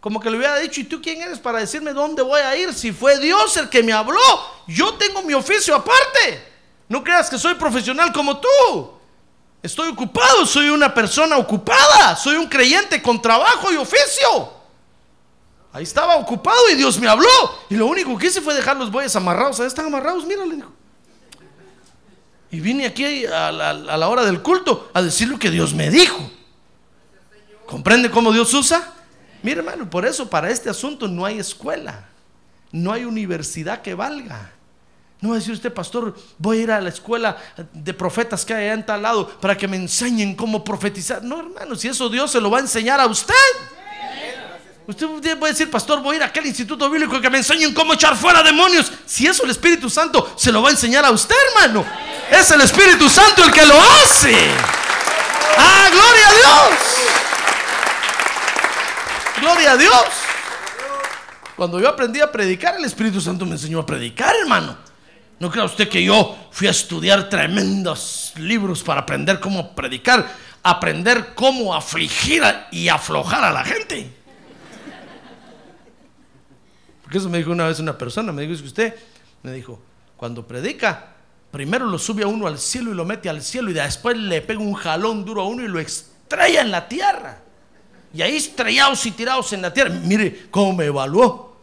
Como que le hubiera dicho, ¿y tú quién eres para decirme dónde voy a ir? Si fue Dios el que me habló, yo tengo mi oficio aparte. No creas que soy profesional como tú. Estoy ocupado, soy una persona ocupada, soy un creyente con trabajo y oficio. Ahí estaba ocupado y Dios me habló. Y lo único que hice fue dejar los bueyes amarrados. Ahí están amarrados, mira. Y vine aquí a la, hora del culto a decir lo que Dios me dijo. ¿Comprende cómo Dios usa? Mire, hermano, por eso para este asunto no hay escuela, no hay universidad que valga. No va a decir usted, pastor, voy a ir a la escuela de profetas que hay allá en tal lado para que me enseñen cómo profetizar. No, hermano, si eso Dios se lo va a enseñar a usted. Usted puede decir, pastor, voy a ir a aquel instituto bíblico que me enseñen cómo echar fuera demonios. Si eso el Espíritu Santo se lo va a enseñar a usted, hermano. Es el Espíritu Santo el que lo hace. Ah, gloria a Dios. Gloria a Dios. Cuando yo aprendí a predicar, el Espíritu Santo me enseñó a predicar, hermano. No crea usted que yo fui a estudiar tremendos libros para aprender cómo predicar, aprender cómo afligir y aflojar a la gente. Porque eso me dijo una vez una persona, me dijo, es que usted, me dijo, cuando predica, primero lo sube a uno al cielo y lo mete al cielo y después le pega un jalón duro a uno y lo estrella en la tierra. Y ahí estrellados y tirados en la tierra. Mire cómo me evaluó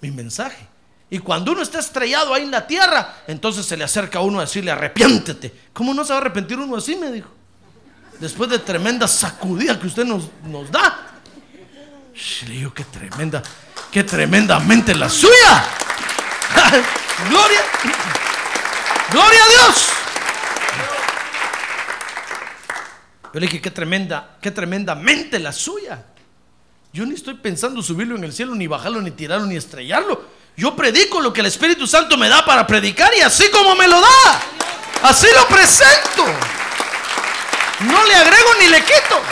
mi mensaje. Y cuando uno está estrellado ahí en la tierra, entonces se le acerca a uno a decirle, arrepiéntete. ¿Cómo no se va a arrepentir uno así? Me dijo. Después de tremenda sacudida que usted nos, nos da. Le digo, qué tremenda, qué tremenda mente la suya. Gloria. Gloria a Dios. Yo le dije, qué tremenda, qué tremenda mente la suya. Yo ni estoy pensando subirlo en el cielo, ni bajarlo, ni tirarlo, ni estrellarlo. Yo predico lo que el Espíritu Santo me da para predicar y así como me lo da, así lo presento. No le agrego ni le quito.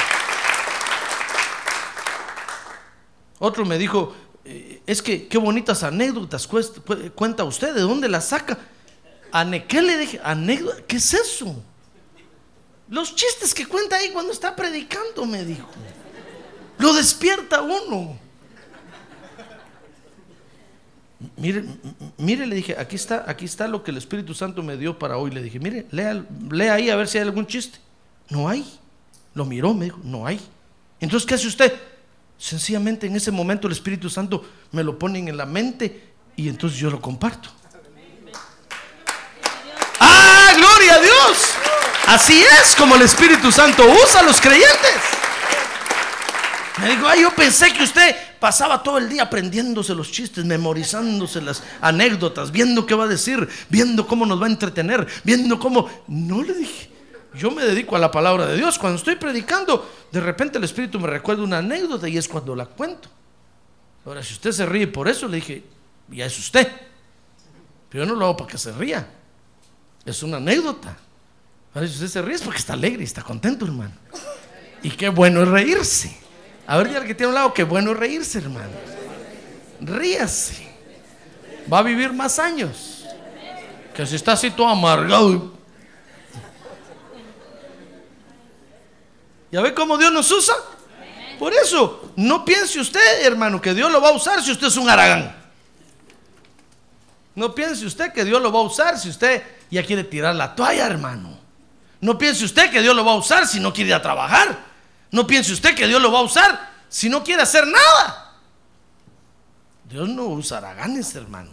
Otro me dijo, es que qué bonitas anécdotas cu- cuenta usted, ¿de dónde las saca? Ane- ¿Qué le dije? ¿Anécdota? ¿Qué es eso? Los chistes que cuenta ahí cuando está predicando, me dijo. Lo despierta uno. Mire, mire, le dije, aquí está, aquí está lo que el Espíritu Santo me dio para hoy. Le dije, mire, lea, lea ahí a ver si hay algún chiste. No hay. Lo miró, me dijo, no hay. Entonces, ¿qué hace usted? Sencillamente en ese momento el Espíritu Santo me lo pone en la mente y entonces yo lo comparto. ¡Ah, gloria a Dios! Así es como el Espíritu Santo usa a los creyentes. Me dijo, ay, yo pensé que usted pasaba todo el día aprendiéndose los chistes, memorizándose las anécdotas, viendo qué va a decir, viendo cómo nos va a entretener, viendo cómo... No le dije, yo me dedico a la palabra de Dios. Cuando estoy predicando, de repente el Espíritu me recuerda una anécdota y es cuando la cuento. Ahora, si usted se ríe por eso, le dije, ya es usted. Pero yo no lo hago para que se ría. Es una anécdota. Ahora, si usted se ríe es porque está alegre está contento, hermano. Y qué bueno es reírse. A ver, ya que tiene un lado, qué bueno es reírse, hermano. Ríase. Va a vivir más años. Que si está así todo amargado. ¿Ya ve cómo Dios nos usa? Por eso, no piense usted, hermano, que Dios lo va a usar si usted es un aragán. No piense usted que Dios lo va a usar si usted ya quiere tirar la toalla, hermano. No piense usted que Dios lo va a usar si no quiere ir a trabajar. No piense usted que Dios lo va a usar si no quiere hacer nada. Dios no usará ganes, hermano.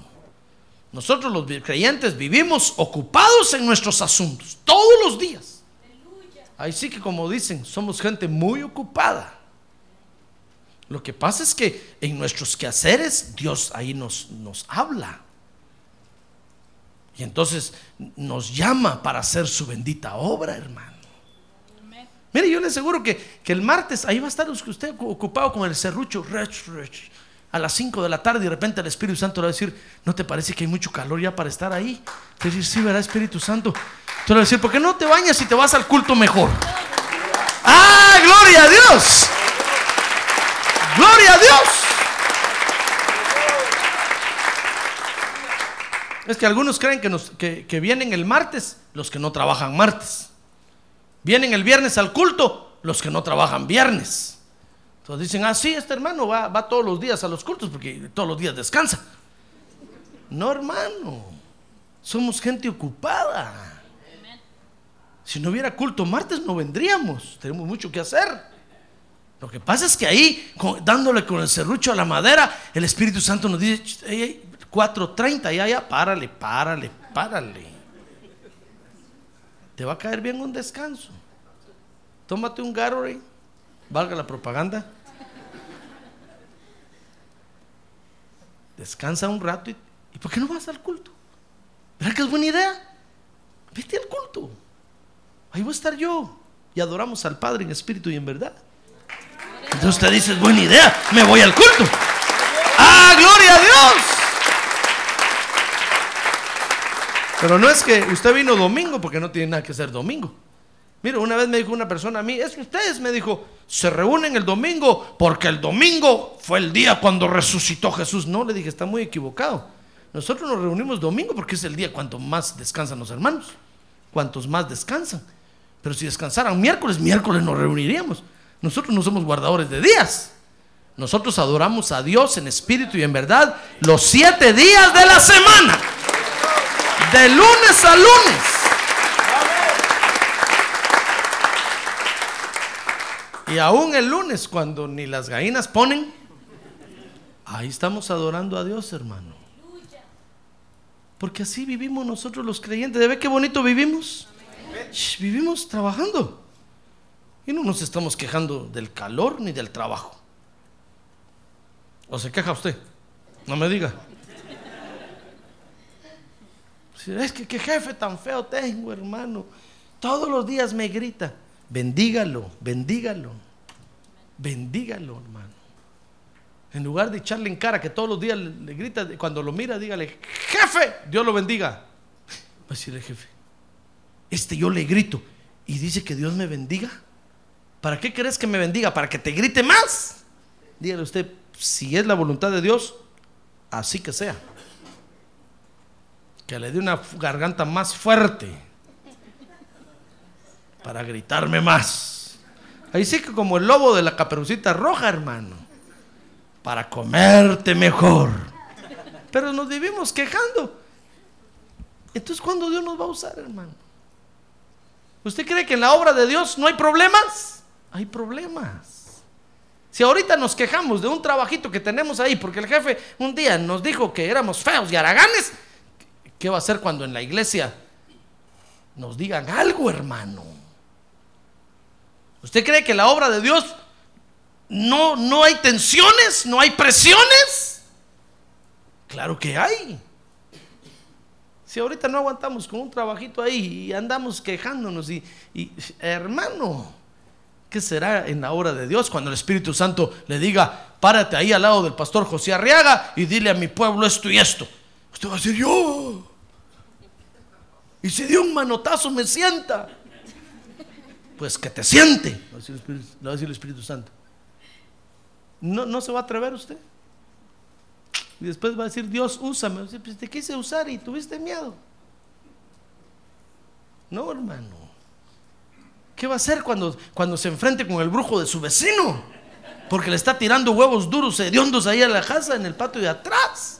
Nosotros los creyentes vivimos ocupados en nuestros asuntos todos los días. Ahí sí que como dicen, somos gente muy ocupada. Lo que pasa es que en nuestros quehaceres Dios ahí nos, nos habla. Y entonces nos llama para hacer su bendita obra, hermano. Mire, yo le aseguro que, que el martes ahí va a estar usted ocupado con el serrucho a las 5 de la tarde y de repente el Espíritu Santo le va a decir, ¿no te parece que hay mucho calor ya para estar ahí? Te decir, sí, verá Espíritu Santo. Te va a decir, ¿por qué no te bañas y te vas al culto mejor? ¡Ah, gloria a Dios! ¡Gloria a Dios! Es que algunos creen que, que vienen el martes los que no trabajan martes. Vienen el viernes al culto los que no trabajan viernes. Entonces dicen, ah, sí, este hermano va, va todos los días a los cultos porque todos los días descansa. No, hermano. Somos gente ocupada. Si no hubiera culto martes no vendríamos. Tenemos mucho que hacer. Lo que pasa es que ahí, dándole con el serrucho a la madera, el Espíritu Santo nos dice, hey, 4.30, ya, ya, párale, párale, párale. Te va a caer bien un descanso. Tómate un Gatorade, valga la propaganda. Descansa un rato y, ¿y por qué no vas al culto? ¿Verdad que es buena idea? Vete al culto. Ahí voy a estar yo. Y adoramos al Padre en espíritu y en verdad. Entonces usted dice, es buena idea, me voy al culto. ¡Ah, gloria a Dios! Pero no es que usted vino domingo porque no tiene nada que hacer domingo. Mire, una vez me dijo una persona a mí, es que ustedes me dijo, se reúnen el domingo porque el domingo fue el día cuando resucitó Jesús. No, le dije, está muy equivocado. Nosotros nos reunimos domingo porque es el día cuanto más descansan los hermanos, cuantos más descansan. Pero si descansaran miércoles, miércoles nos reuniríamos. Nosotros no somos guardadores de días. Nosotros adoramos a Dios en espíritu y en verdad los siete días de la semana. De lunes a lunes. Y aún el lunes, cuando ni las gallinas ponen, ahí estamos adorando a Dios, hermano. Porque así vivimos nosotros los creyentes. ¿De ver qué bonito vivimos? vivimos trabajando. Y no nos estamos quejando del calor ni del trabajo. ¿O se queja usted? No me diga. Es que qué jefe tan feo tengo, hermano. Todos los días me grita. Bendígalo, bendígalo. Bendígalo, hermano. En lugar de echarle en cara que todos los días le, grita, cuando lo mira, dígale, jefe, Dios lo bendiga. Va a decirle, jefe, este yo le grito y dice que Dios me bendiga. ¿Para qué crees que me bendiga? ¿Para que te grite más? Dígale usted, si es la voluntad de Dios, así que sea. Que le dé una garganta más fuerte para gritarme más. Ahí sí que como el lobo de la caperucita roja, hermano, para comerte mejor. Pero nos vivimos quejando. Entonces, ¿cuándo Dios nos va a usar, hermano? ¿Usted cree que en la obra de Dios no hay problemas? hay problemas. Si ahorita nos quejamos de un trabajito que tenemos ahí porque el jefe un día nos dijo que éramos feos y haraganes, ¿qué va a hacer cuando en la iglesia nos digan algo, hermano? ¿Usted cree que la obra de Dios no, no hay tensiones, no hay presiones? Claro que hay. Si ahorita no aguantamos con un trabajito ahí y andamos quejándonos y hermano, ¿Qué será en la hora de Dios cuando el Espíritu Santo le diga, párate ahí al lado del pastor José Arriaga y dile a mi pueblo esto y esto? Usted va a decir, yo. Y si dio un manotazo, me sienta. Pues que te siente, le va a decir el Espíritu, Santo. No, no se va a atrever usted. Y después va a decir, Dios, úsame. Pues te quise usar y tuviste miedo. No, hermano. ¿Qué va a hacer cuando, cuando se enfrente con el brujo de su vecino? Porque le está tirando huevos duros, hediondos ahí a la casa en el patio de atrás.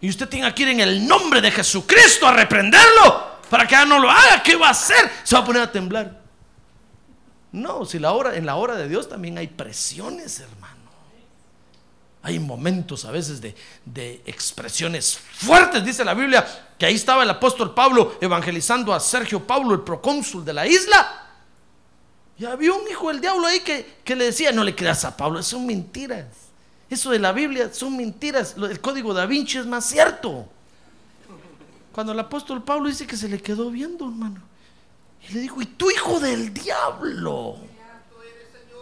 Y usted tiene que ir en el nombre de Jesucristo a reprenderlo para que ya no lo haga. ¿Qué va a hacer? Se va a poner a temblar. No, si la hora, en la hora de Dios también hay presiones, hermano. Hay momentos a veces de, de, expresiones fuertes, dice la Biblia, que ahí estaba el apóstol Pablo evangelizando a Sergio Pablo, el procónsul de la isla. Y había un hijo del diablo ahí que, que le decía, no le creas a Pablo, son mentiras. Eso de la Biblia son mentiras. El código da Vinci es más cierto. Cuando el apóstol Pablo dice que se le quedó viendo, hermano. Y le dijo, ¿y tú hijo del diablo?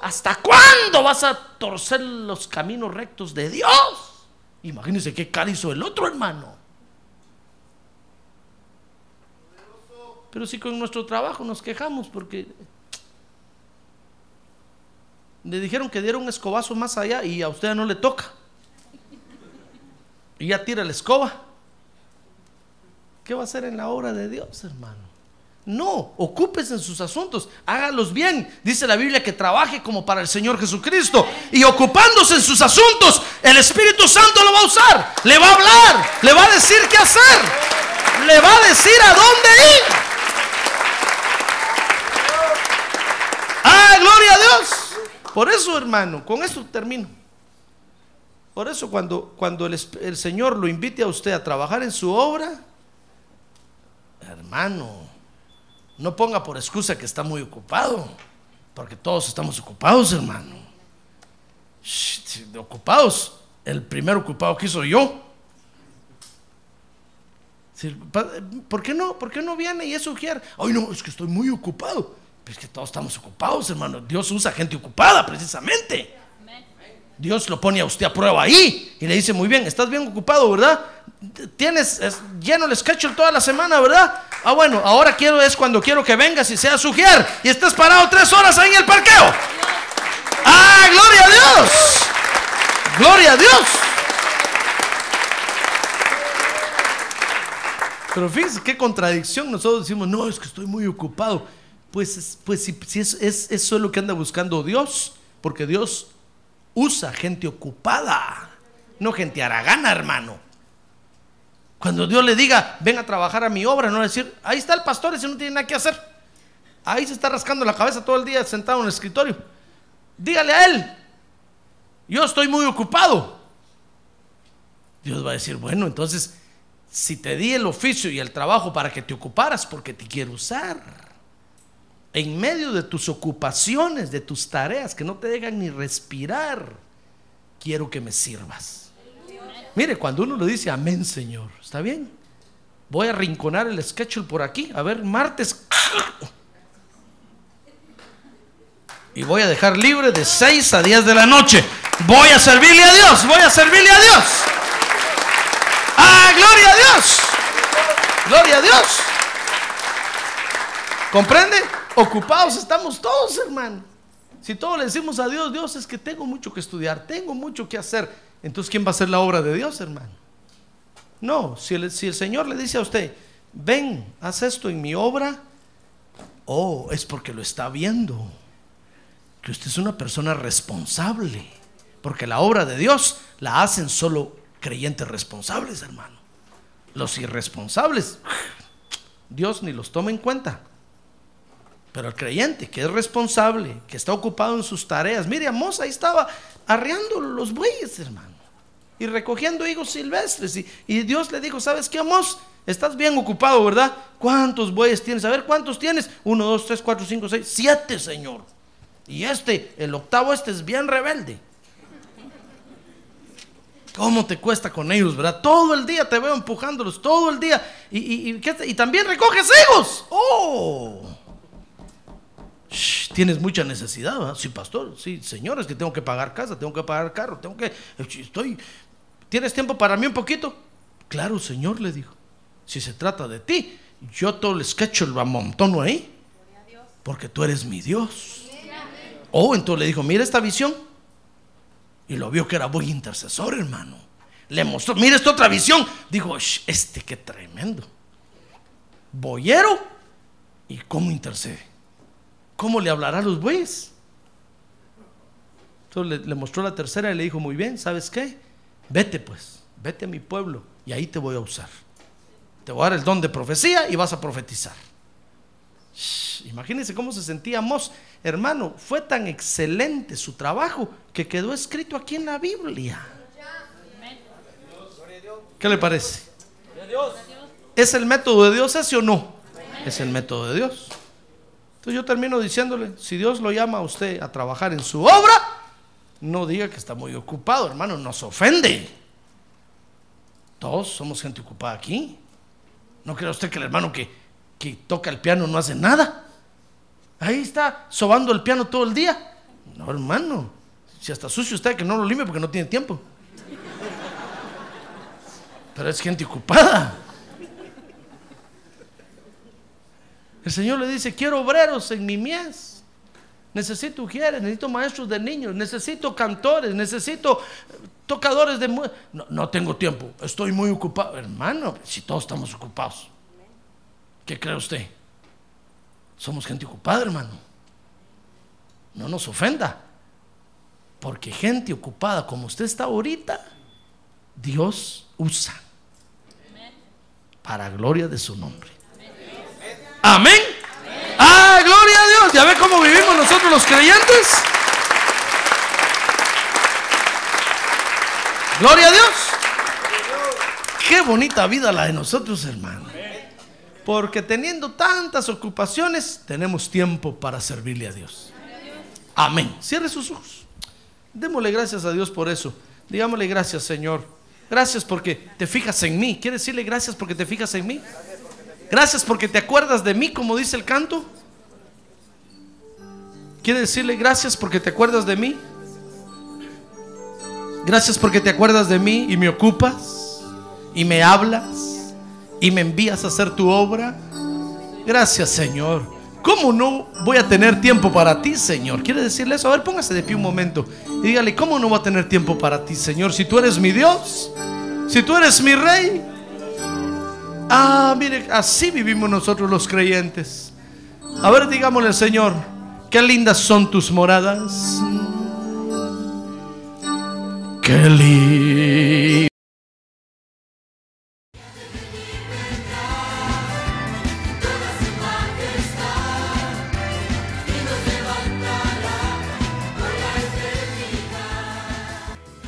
¿Hasta cuándo vas a torcer los caminos rectos de Dios? Imagínense qué cara hizo el otro hermano. Pero si con nuestro trabajo nos quejamos porque le dijeron que diera un escobazo más allá y a usted no le toca. Y ya tira la escoba. ¿Qué va a hacer en la obra de Dios, hermano? No, ocúpese en sus asuntos, hágalos bien. Dice la Biblia que trabaje como para el Señor Jesucristo. Y ocupándose en sus asuntos, el Espíritu Santo lo va a usar. Le va a hablar, le va a decir qué hacer, le va a decir a dónde ir. ¡Ah, gloria a Dios! Por eso, hermano, con eso termino. Por eso cuando, cuando el Señor lo invite a usted a trabajar en su obra, hermano, no ponga por excusa que está muy ocupado, porque todos estamos ocupados, hermano. Shh, ocupados. El primer ocupado que hizo yo. ¿Por qué no, por qué no viene y es sugiere? Ay, no, es que estoy muy ocupado. Pero es que todos estamos ocupados, hermano. Dios usa gente ocupada, precisamente. Dios lo pone a usted a prueba ahí y le dice, muy bien, estás bien ocupado, ¿verdad? Tienes lleno el schedule toda la semana, ¿verdad? Ah, bueno, ahora quiero es cuando quiero que vengas y seas sugier y estés parado tres horas ahí en el parqueo. ¡Ah, gloria a Dios! ¡Gloria a Dios! Pero fíjense qué contradicción. Nosotros decimos, no, es que estoy muy ocupado. Pues, pues si, es, es, eso es lo que anda buscando Dios, porque Dios usa gente ocupada, no gente aragana, hermano. Cuando Dios le diga, ven a trabajar a mi obra, no decir, ahí está el pastor y si no tiene nada que hacer. Ahí se está rascando la cabeza todo el día sentado en el escritorio. Dígale a él, yo estoy muy ocupado. Dios va a decir, bueno, entonces, si te di el oficio y el trabajo para que te ocuparas, porque te quiero usar. En medio de tus ocupaciones, de tus tareas que no te dejan ni respirar, quiero que me sirvas. Mire, cuando uno le dice amén, Señor, ¿está bien? Voy a rinconar el schedule por aquí. A ver, martes. Y voy a dejar libre de 6 a 10 de la noche. Voy a servirle a Dios. Voy a servirle a Dios. ¡Ah, gloria a Dios! ¡Gloria a Dios! ¿Comprende? Ocupados estamos todos, hermano. Si todos le decimos a Dios, Dios es que tengo mucho que estudiar, tengo mucho que hacer. Entonces, ¿quién va a hacer la obra de Dios, hermano? No, si el, Señor le dice a usted, ven, haz esto en mi obra, oh, es porque lo está viendo. Que usted es una persona responsable. Porque la obra de Dios la hacen solo creyentes responsables, hermano. Los irresponsables, Dios ni los toma en cuenta. Pero el creyente que es responsable, que está ocupado en sus tareas, mire, Amos ahí estaba arreando los bueyes, hermano, y recogiendo higos silvestres. Y, Dios le dijo, ¿sabes qué, Amos? Estás bien ocupado, ¿verdad? ¿Cuántos bueyes tienes? A ver, ¿cuántos tienes? Uno, dos, tres, cuatro, cinco, seis, siete, Señor. Y este, el octavo, este es bien rebelde. ¿Cómo te cuesta con ellos, verdad? Todo el día te veo empujándolos, todo el día. Y, y también recoges higos. ¡Oh! Tienes mucha necesidad, ¿verdad? Sí, pastor, sí, señores, que tengo que pagar casa, tengo que pagar carro, tengo que, estoy, ¿tienes tiempo para mí un poquito? Claro, señor, le dijo, si se trata de ti, yo todo el sketch lo amontono ahí, porque tú eres mi Dios. Oh, entonces le dijo, mira esta visión. Y lo vio que era muy intercesor, hermano. Le mostró, mira esta otra visión. Dijo, este qué tremendo. Boyero y cómo intercede. ¿Cómo le hablará a los bueyes? Entonces le, mostró la tercera y le dijo, muy bien, ¿sabes qué? Vete pues, vete a mi pueblo y ahí te voy a usar. Te voy a dar el don de profecía y vas a profetizar. Imagínense cómo se sentía Mos. Hermano, fue tan excelente su trabajo que quedó escrito aquí en la Biblia. ¿Qué le parece? ¿Es el método de Dios ese o no? Es el método de Dios. Entonces yo termino diciéndole, si Dios lo llama a usted a trabajar en su obra, no diga que está muy ocupado, hermano, nos ofende. Todos somos gente ocupada aquí. ¿No cree usted que el hermano que, que toca el piano no hace nada? Ahí está sobando el piano todo el día. No, hermano. Si hasta sucio usted que no lo limpie porque no tiene tiempo. Pero es gente ocupada. El Señor le dice, quiero obreros en mi mies. Necesito ujieres, necesito maestros de niños, necesito cantores, necesito tocadores de... No, no tengo tiempo, estoy muy ocupado. Hermano, si todos estamos ocupados, ¿qué cree usted? Somos gente ocupada, hermano. No nos ofenda. Porque gente ocupada como usted está ahorita, Dios usa. Para gloria de su nombre. Amén. Ah, gloria a Dios. ¿Ya ve cómo vivimos nosotros los creyentes? Gloria a Dios. Qué bonita vida la de nosotros, hermano. Porque teniendo tantas ocupaciones, tenemos tiempo para servirle a Dios. Amén. Cierre sus ojos. Démosle gracias a Dios por eso. Digámosle gracias, Señor. Gracias porque te fijas en mí. ¿Quiere decirle gracias porque te fijas en mí? Gracias porque te acuerdas de mí, como dice el canto. ¿Quiere decirle gracias porque te acuerdas de mí? Gracias porque te acuerdas de mí y me ocupas y me hablas y me envías a hacer tu obra. Gracias, Señor. ¿Cómo no voy a tener tiempo para ti, Señor? ¿Quiere decirle eso? A ver, póngase de pie un momento y dígale, ¿cómo no voy a tener tiempo para ti, Señor? Si tú eres mi Dios, si tú eres mi Rey. Ah, mire, así vivimos nosotros los creyentes. A ver, digámosle, Señor, qué lindas son tus moradas. Qué lindo.